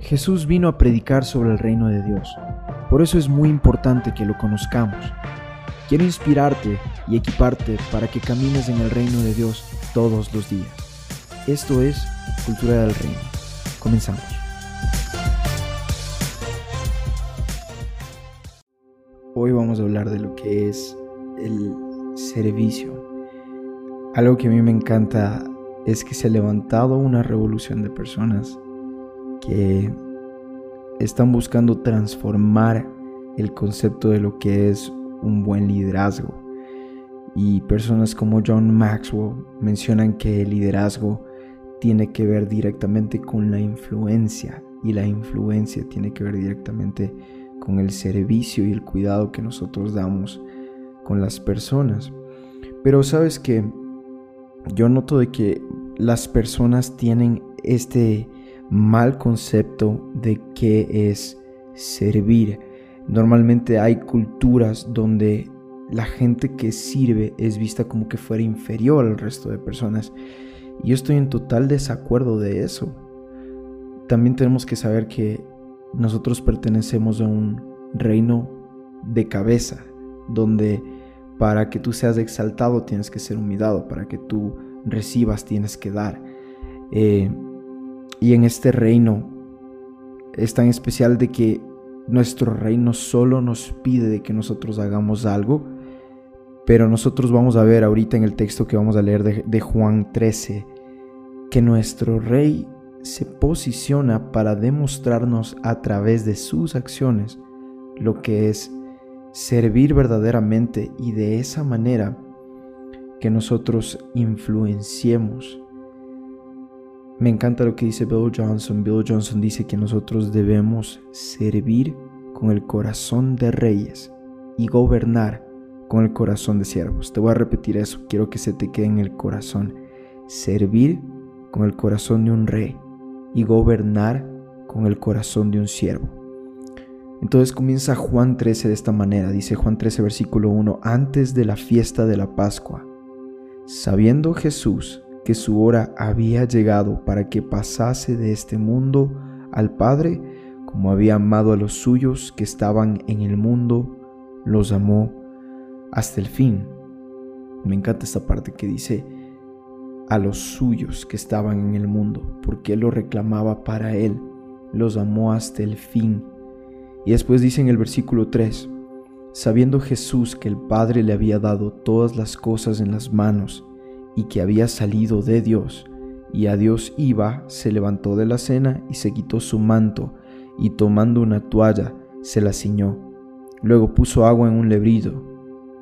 Jesús vino a predicar sobre el reino de Dios. Por eso es muy importante que lo conozcamos. Quiero inspirarte y equiparte para que camines en el reino de Dios todos los días. Esto es Cultura del Reino. Comenzamos. Hoy vamos a hablar de lo que es el servicio. Algo que a mí me encanta es que se ha levantado una revolución de personas que están buscando transformar el concepto de lo que es un buen liderazgo. Y personas como John Maxwell mencionan que el liderazgo tiene que ver directamente con la influencia y la influencia tiene que ver directamente con el servicio y el cuidado que nosotros damos con las personas. Pero sabes que yo noto de que las personas tienen este mal concepto de qué es servir. Normalmente hay culturas donde la gente que sirve es vista como que fuera inferior al resto de personas. Y yo estoy en total desacuerdo de eso. También tenemos que saber que nosotros pertenecemos a un reino de cabeza, donde para que tú seas exaltado tienes que ser humillado, para que tú recibas tienes que dar. Eh, y en este reino es tan especial de que nuestro reino solo nos pide de que nosotros hagamos algo, pero nosotros vamos a ver ahorita en el texto que vamos a leer de, de Juan 13, que nuestro rey se posiciona para demostrarnos a través de sus acciones lo que es servir verdaderamente y de esa manera que nosotros influenciemos me encanta lo que dice Bill Johnson. Bill Johnson dice que nosotros debemos servir con el corazón de reyes y gobernar con el corazón de siervos. Te voy a repetir eso, quiero que se te quede en el corazón. Servir con el corazón de un rey y gobernar con el corazón de un siervo. Entonces comienza Juan 13 de esta manera, dice Juan 13 versículo 1, antes de la fiesta de la Pascua, sabiendo Jesús que su hora había llegado para que pasase de este mundo al Padre, como había amado a los suyos que estaban en el mundo, los amó hasta el fin. Me encanta esta parte que dice a los suyos que estaban en el mundo, porque Él lo reclamaba para Él, los amó hasta el fin. Y después dice en el versículo 3, sabiendo Jesús que el Padre le había dado todas las cosas en las manos, y que había salido de Dios, y a Dios iba, se levantó de la cena y se quitó su manto, y tomando una toalla, se la ciñó. Luego puso agua en un lebrillo,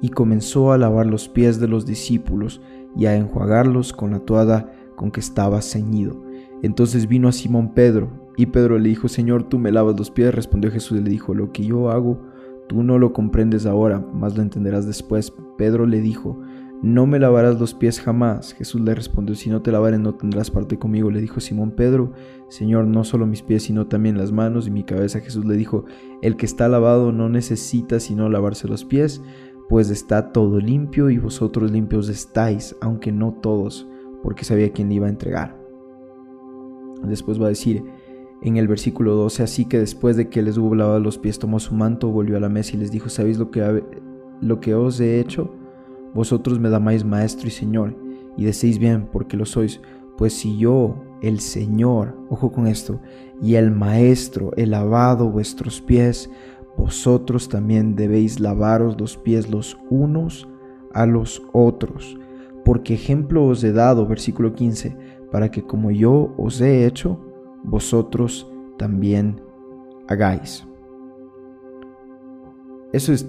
y comenzó a lavar los pies de los discípulos, y a enjuagarlos con la toalla con que estaba ceñido. Entonces vino a Simón Pedro, y Pedro le dijo, Señor, tú me lavas los pies. Respondió Jesús y le dijo, lo que yo hago, tú no lo comprendes ahora, mas lo entenderás después. Pedro le dijo, no me lavarás los pies jamás. Jesús le respondió, si no te lavaré no tendrás parte conmigo. Le dijo Simón Pedro, Señor, no solo mis pies, sino también las manos y mi cabeza. Jesús le dijo, el que está lavado no necesita sino lavarse los pies, pues está todo limpio y vosotros limpios estáis, aunque no todos, porque sabía quién le iba a entregar. Después va a decir en el versículo 12, así que después de que les hubo lavado los pies, tomó su manto, volvió a la mesa y les dijo, ¿sabéis lo que, lo que os he hecho? Vosotros me llamáis maestro y señor, y decís bien, porque lo sois, pues si yo, el Señor, ojo con esto, y el Maestro he lavado vuestros pies, vosotros también debéis lavaros los pies los unos a los otros. Porque ejemplo os he dado, versículo 15, para que como yo os he hecho, vosotros también hagáis. Eso es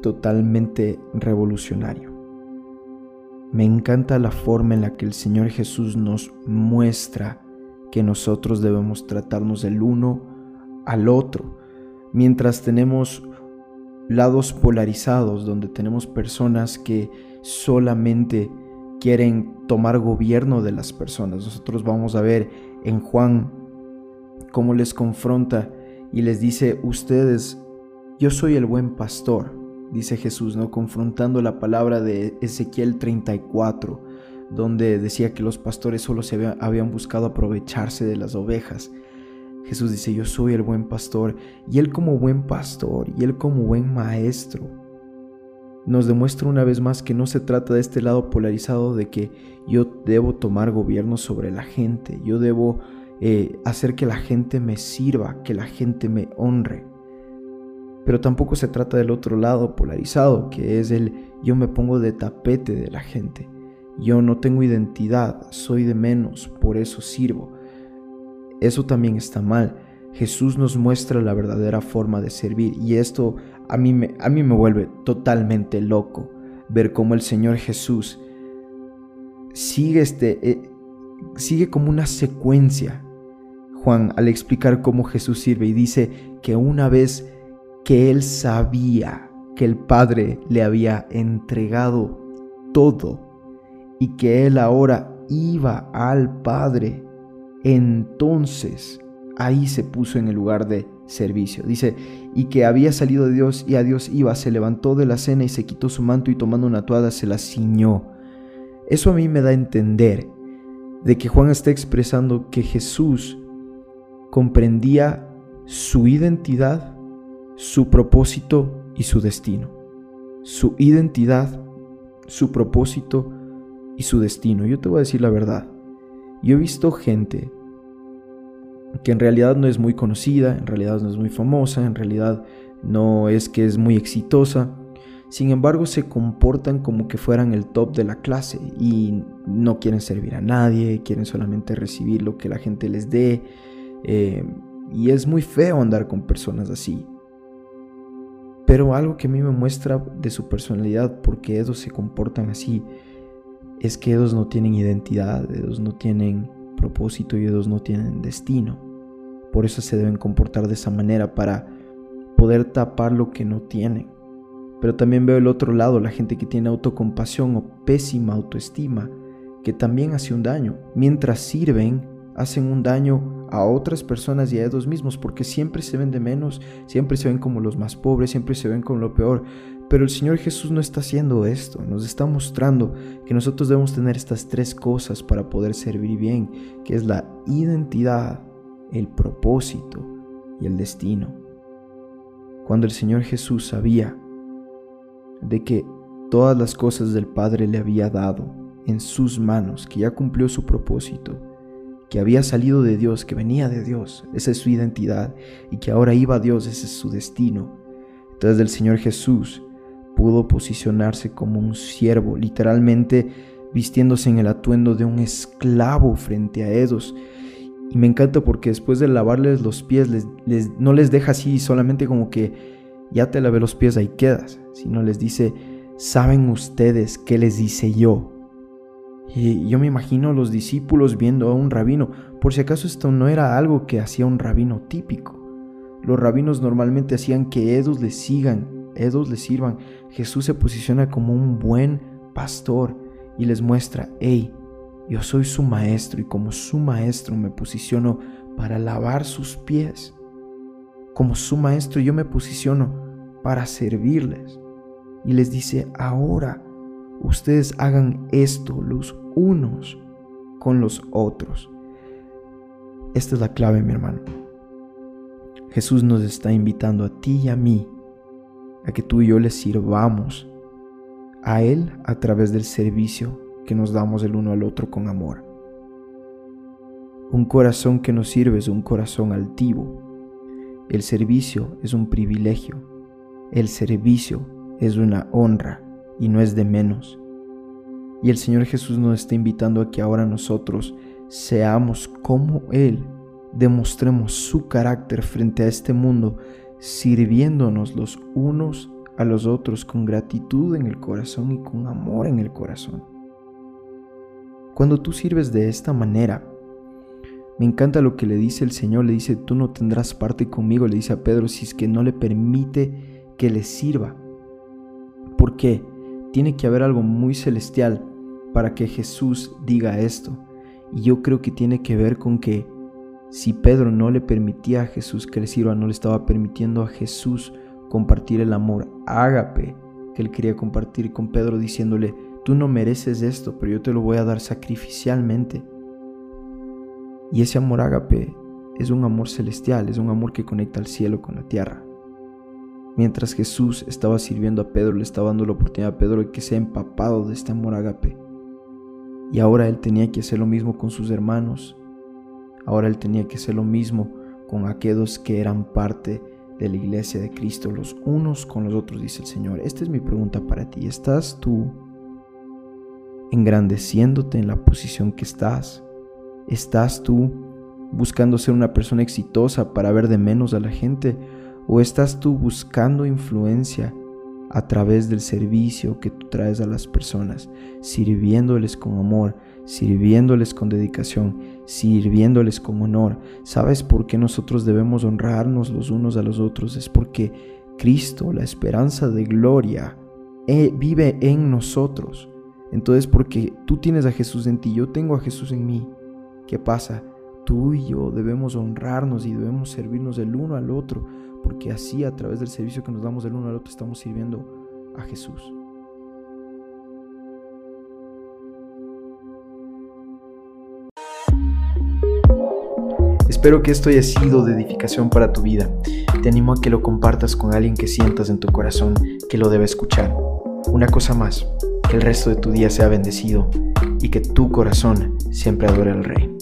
totalmente revolucionario. Me encanta la forma en la que el Señor Jesús nos muestra que nosotros debemos tratarnos el uno al otro, mientras tenemos lados polarizados donde tenemos personas que solamente quieren tomar gobierno de las personas. Nosotros vamos a ver en Juan cómo les confronta y les dice, ustedes, yo soy el buen pastor dice Jesús, ¿no? confrontando la palabra de Ezequiel 34, donde decía que los pastores solo se habían buscado aprovecharse de las ovejas. Jesús dice, yo soy el buen pastor, y Él como buen pastor, y Él como buen maestro, nos demuestra una vez más que no se trata de este lado polarizado de que yo debo tomar gobierno sobre la gente, yo debo eh, hacer que la gente me sirva, que la gente me honre. Pero tampoco se trata del otro lado polarizado, que es el yo me pongo de tapete de la gente. Yo no tengo identidad, soy de menos, por eso sirvo. Eso también está mal. Jesús nos muestra la verdadera forma de servir y esto a mí me, a mí me vuelve totalmente loco ver cómo el Señor Jesús sigue, este, eh, sigue como una secuencia, Juan, al explicar cómo Jesús sirve y dice que una vez que él sabía que el Padre le había entregado todo y que él ahora iba al Padre, entonces ahí se puso en el lugar de servicio. Dice, y que había salido de Dios y a Dios iba, se levantó de la cena y se quitó su manto y tomando una toada se la ciñó. Eso a mí me da a entender de que Juan está expresando que Jesús comprendía su identidad, su propósito y su destino. Su identidad, su propósito y su destino. Yo te voy a decir la verdad. Yo he visto gente que en realidad no es muy conocida, en realidad no es muy famosa, en realidad no es que es muy exitosa. Sin embargo, se comportan como que fueran el top de la clase y no quieren servir a nadie, quieren solamente recibir lo que la gente les dé. Eh, y es muy feo andar con personas así. Pero algo que a mí me muestra de su personalidad, porque ellos se comportan así, es que ellos no tienen identidad, ellos no tienen propósito y ellos no tienen destino. Por eso se deben comportar de esa manera para poder tapar lo que no tienen. Pero también veo el otro lado, la gente que tiene autocompasión o pésima autoestima, que también hace un daño. Mientras sirven, hacen un daño a otras personas y a ellos mismos, porque siempre se ven de menos, siempre se ven como los más pobres, siempre se ven como lo peor. Pero el Señor Jesús no está haciendo esto, nos está mostrando que nosotros debemos tener estas tres cosas para poder servir bien, que es la identidad, el propósito y el destino. Cuando el Señor Jesús sabía de que todas las cosas del Padre le había dado en sus manos, que ya cumplió su propósito, que había salido de Dios, que venía de Dios, esa es su identidad, y que ahora iba a Dios, ese es su destino. Entonces el Señor Jesús pudo posicionarse como un siervo, literalmente vistiéndose en el atuendo de un esclavo frente a ellos. Y me encanta porque después de lavarles los pies, no les deja así solamente como que ya te lavé los pies, ahí quedas, sino les dice, ¿saben ustedes qué les dice yo? Y yo me imagino los discípulos viendo a un rabino, por si acaso esto no era algo que hacía un rabino típico. Los rabinos normalmente hacían que ellos les sigan ellos les sirvan. Jesús se posiciona como un buen pastor y les muestra, hey, yo soy su maestro y como su maestro me posiciono para lavar sus pies. Como su maestro yo me posiciono para servirles. Y les dice, ahora ustedes hagan esto los unos con los otros. Esta es la clave, mi hermano. Jesús nos está invitando a ti y a mí a que tú y yo le sirvamos a Él a través del servicio que nos damos el uno al otro con amor. Un corazón que nos sirve es un corazón altivo. El servicio es un privilegio. El servicio es una honra y no es de menos. Y el Señor Jesús nos está invitando a que ahora nosotros seamos como Él, demostremos su carácter frente a este mundo sirviéndonos los unos a los otros con gratitud en el corazón y con amor en el corazón. Cuando tú sirves de esta manera, me encanta lo que le dice el Señor, le dice, tú no tendrás parte conmigo, le dice a Pedro, si es que no le permite que le sirva. porque Tiene que haber algo muy celestial para que Jesús diga esto. Y yo creo que tiene que ver con que si Pedro no le permitía a Jesús le sirva, no le estaba permitiendo a Jesús compartir el amor ágape que él quería compartir con Pedro diciéndole, tú no mereces esto, pero yo te lo voy a dar sacrificialmente. Y ese amor ágape es un amor celestial, es un amor que conecta al cielo con la tierra. Mientras Jesús estaba sirviendo a Pedro, le estaba dando la oportunidad a Pedro de que sea empapado de este amor agape. Y ahora él tenía que hacer lo mismo con sus hermanos. Ahora él tenía que hacer lo mismo con aquellos que eran parte de la iglesia de Cristo, los unos con los otros, dice el Señor. Esta es mi pregunta para ti. ¿Estás tú engrandeciéndote en la posición que estás? ¿Estás tú buscando ser una persona exitosa para ver de menos a la gente? ¿O estás tú buscando influencia a través del servicio que tú traes a las personas, sirviéndoles con amor, sirviéndoles con dedicación, sirviéndoles con honor. ¿Sabes por qué nosotros debemos honrarnos los unos a los otros? Es porque Cristo, la esperanza de gloria, eh, vive en nosotros. Entonces, porque tú tienes a Jesús en ti, yo tengo a Jesús en mí. ¿Qué pasa? Tú y yo debemos honrarnos y debemos servirnos el uno al otro porque así a través del servicio que nos damos del uno al otro estamos sirviendo a Jesús. Espero que esto haya sido de edificación para tu vida. Te animo a que lo compartas con alguien que sientas en tu corazón que lo debe escuchar. Una cosa más, que el resto de tu día sea bendecido y que tu corazón siempre adore al Rey.